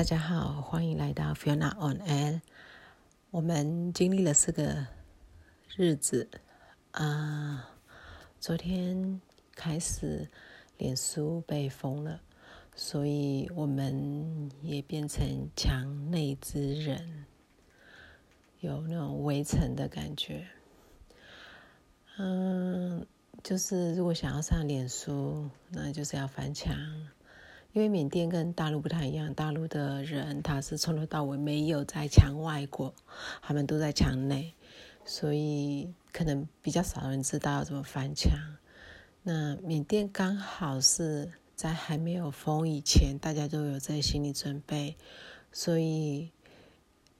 大家好，欢迎来到 Fiona on Air。我们经历了四个日子啊，昨天开始脸书被封了，所以我们也变成墙内之人，有那种围城的感觉。嗯，就是如果想要上脸书，那就是要翻墙。因为缅甸跟大陆不太一样，大陆的人他是从头到尾没有在墙外过，他们都在墙内，所以可能比较少人知道怎么翻墙。那缅甸刚好是在还没有封以前，大家都有这心理准备，所以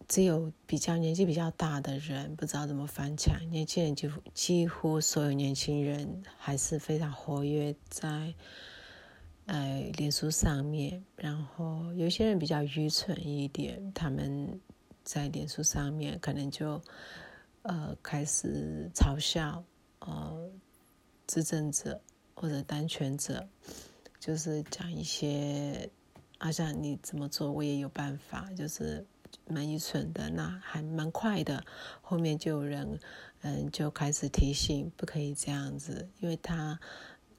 只有比较年纪比较大的人不知道怎么翻墙，年轻人几乎几乎所有年轻人还是非常活跃在。呃，脸书上面，然后有些人比较愚蠢一点，他们在脸书上面可能就呃开始嘲笑呃执政者或者当权者，就是讲一些好像你怎么做我也有办法，就是蛮愚蠢的，那还蛮快的。后面就有人嗯就开始提醒不可以这样子，因为他。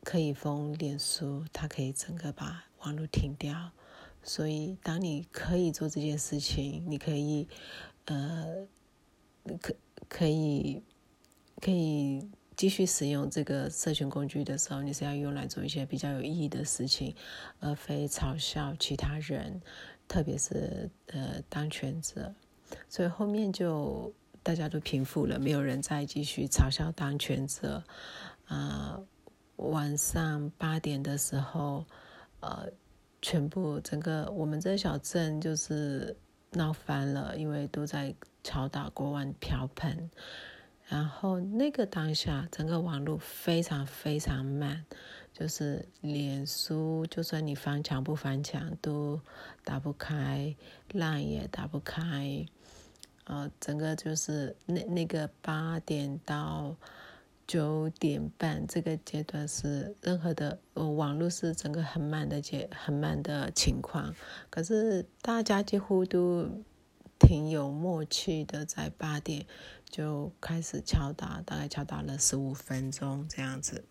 可以封脸书，它可以整个把网络停掉。所以，当你可以做这件事情，你可以，呃，可可以可以继续使用这个社群工具的时候，你是要用来做一些比较有意义的事情，而非嘲笑其他人，特别是呃当权者。所以后面就大家都平复了，没有人再继续嘲笑当权者啊。晚上八点的时候，呃，全部整个我们这小镇就是闹翻了，因为都在敲打锅碗瓢盆。然后那个当下，整个网络非常非常慢，就是脸书，就算你翻墙不翻墙都打不开烂也打不开。呃，整个就是那那个八点到。九点半这个阶段是任何的呃网络是整个很慢的阶很慢的情况，可是大家几乎都挺有默契的，在八点就开始敲打，大概敲打了十五分钟这样子。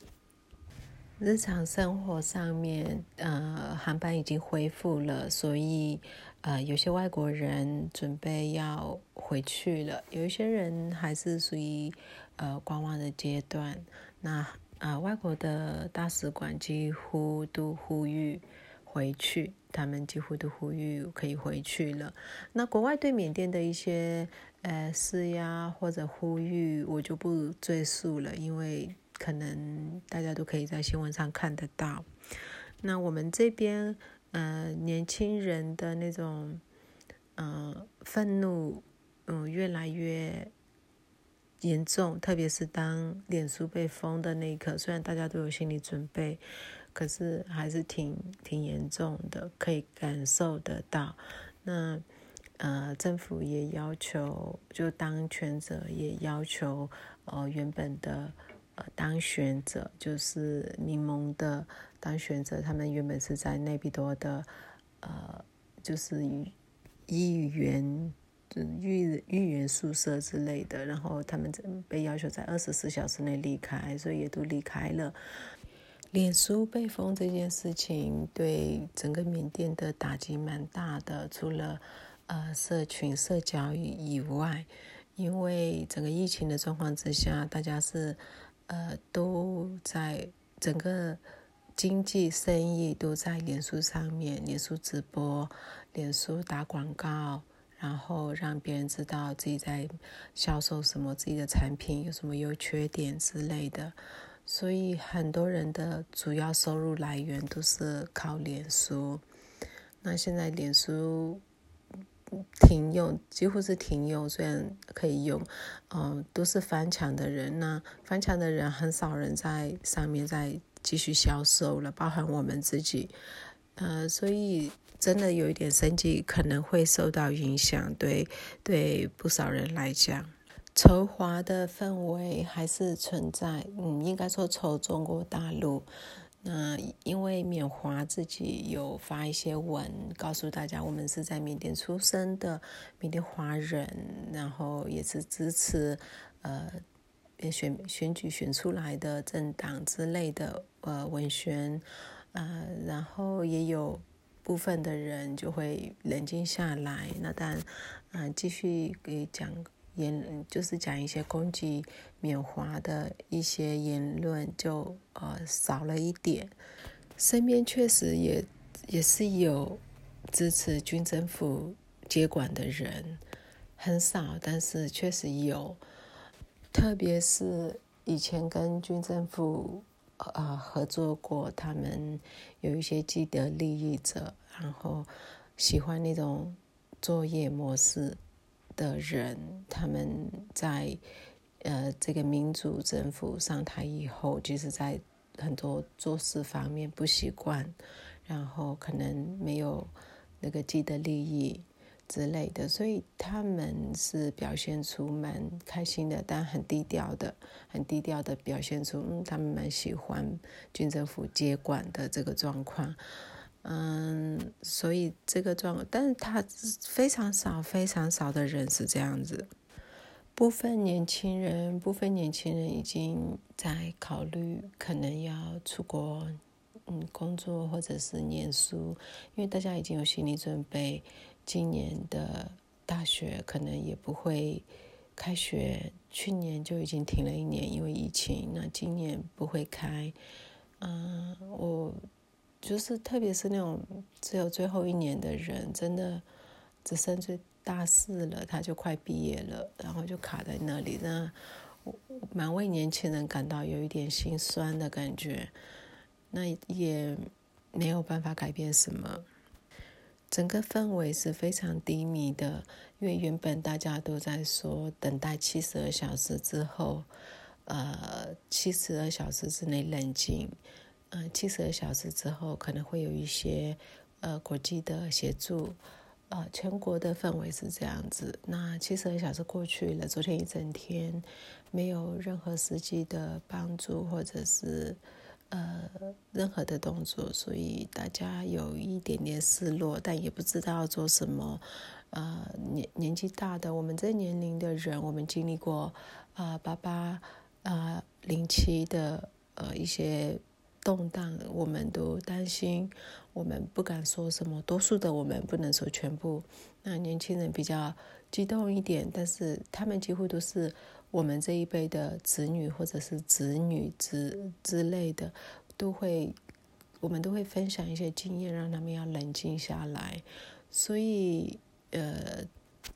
日常生活上面，呃，航班已经恢复了，所以呃，有些外国人准备要回去了，有一些人还是属于。呃，观望的阶段，那呃，外国的大使馆几乎都呼吁回去，他们几乎都呼吁可以回去了。那国外对缅甸的一些呃施压或者呼吁，我就不赘述了，因为可能大家都可以在新闻上看得到。那我们这边呃，年轻人的那种嗯愤怒，嗯，越来越。严重，特别是当脸书被封的那一刻，虽然大家都有心理准备，可是还是挺挺严重的，可以感受得到。那呃，政府也要求，就当权者也要求，呃，原本的当选者，就是民盟的当选者，他们原本是在内比多的，呃，就是议员。狱狱员宿舍之类的，然后他们被要求在二十四小时内离开，所以也都离开了。脸书被封这件事情对整个缅甸的打击蛮大的，除了呃社群社交以外，因为整个疫情的状况之下，大家是呃都在整个经济生意都在脸书上面，脸书直播，脸书打广告。然后让别人知道自己在销售什么，自己的产品有什么优缺点之类的，所以很多人的主要收入来源都是靠脸书。那现在脸书停用，几乎是停用，虽然可以用，嗯，都是翻墙的人。那翻墙的人很少人在上面再继续销售了，包含我们自己，呃，所以。真的有一点生计可能会受到影响，对对不少人来讲，仇华的氛围还是存在。嗯，应该说仇中国大陆，那因为缅华自己有发一些文，告诉大家我们是在缅甸出生的缅甸华人，然后也是支持呃选选举选出来的政党之类的呃文宣，呃，然后也有部分的人就会冷静下来，那当然嗯继续给讲。言就是讲一些攻击缅华的一些言论，就呃少了一点。身边确实也也是有支持军政府接管的人，很少，但是确实有。特别是以前跟军政府呃合作过，他们有一些既得利益者，然后喜欢那种作业模式。的人，他们在呃这个民主政府上台以后，就是在很多做事方面不习惯，然后可能没有那个既得利益之类的，所以他们是表现出蛮开心的，但很低调的，很低调的表现出嗯，他们蛮喜欢军政府接管的这个状况。嗯，所以这个状况，但是他非常少、非常少的人是这样子。部分年轻人，部分年轻人已经在考虑可能要出国，嗯，工作或者是念书，因为大家已经有心理准备，今年的大学可能也不会开学，去年就已经停了一年，因为疫情，那今年不会开。嗯，我。就是，特别是那种只有最后一年的人，真的只剩最大四了，他就快毕业了，然后就卡在那里，那蛮为年轻人感到有一点心酸的感觉。那也没有办法改变什么，整个氛围是非常低迷的，因为原本大家都在说等待七十二小时之后，呃，七十二小时之内冷静。嗯，七十二小时之后可能会有一些呃国际的协助，呃，全国的氛围是这样子。那七十二小时过去了，昨天一整天没有任何实际的帮助或者是呃任何的动作，所以大家有一点点失落，但也不知道做什么。呃，年年纪大的，我们这年龄的人，我们经历过啊八八啊零七的呃一些。动荡，我们都担心，我们不敢说什么。多数的我们不能说全部。那年轻人比较激动一点，但是他们几乎都是我们这一辈的子女或者是子女之之类的，都会，我们都会分享一些经验，让他们要冷静下来。所以，呃，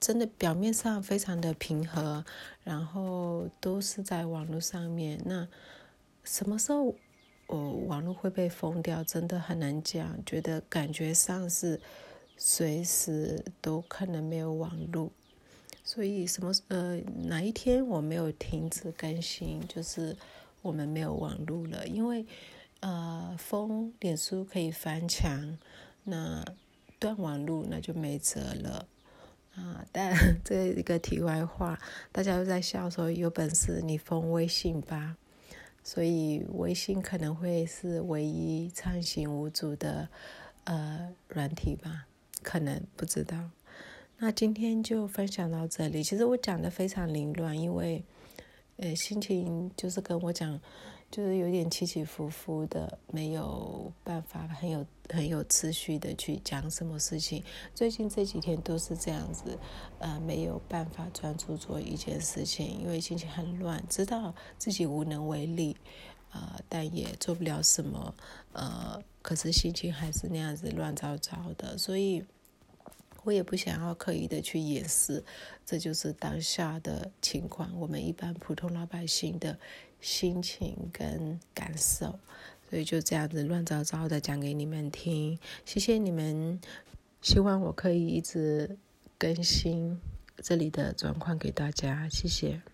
真的表面上非常的平和，然后都是在网络上面。那什么时候？哦，网络会被封掉，真的很难讲。觉得感觉上是随时都可能没有网络，所以什么呃哪一天我没有停止更新，就是我们没有网络了。因为呃封脸书可以翻墙，那断网络那就没辙了啊。但 这一个题外话，大家都在笑说有本事你封微信吧。所以微信可能会是唯一畅行无阻的呃软体吧，可能不知道。那今天就分享到这里。其实我讲的非常凌乱，因为呃心情就是跟我讲。就是有点起起伏伏的，没有办法很有很有秩序的去讲什么事情。最近这几天都是这样子，呃，没有办法专注做一件事情，因为心情很乱，知道自己无能为力，呃，但也做不了什么，呃，可是心情还是那样子乱糟糟的，所以我也不想要刻意的去掩饰，这就是当下的情况，我们一般普通老百姓的。心情跟感受，所以就这样子乱糟糟的讲给你们听。谢谢你们，希望我可以一直更新这里的状况给大家。谢谢。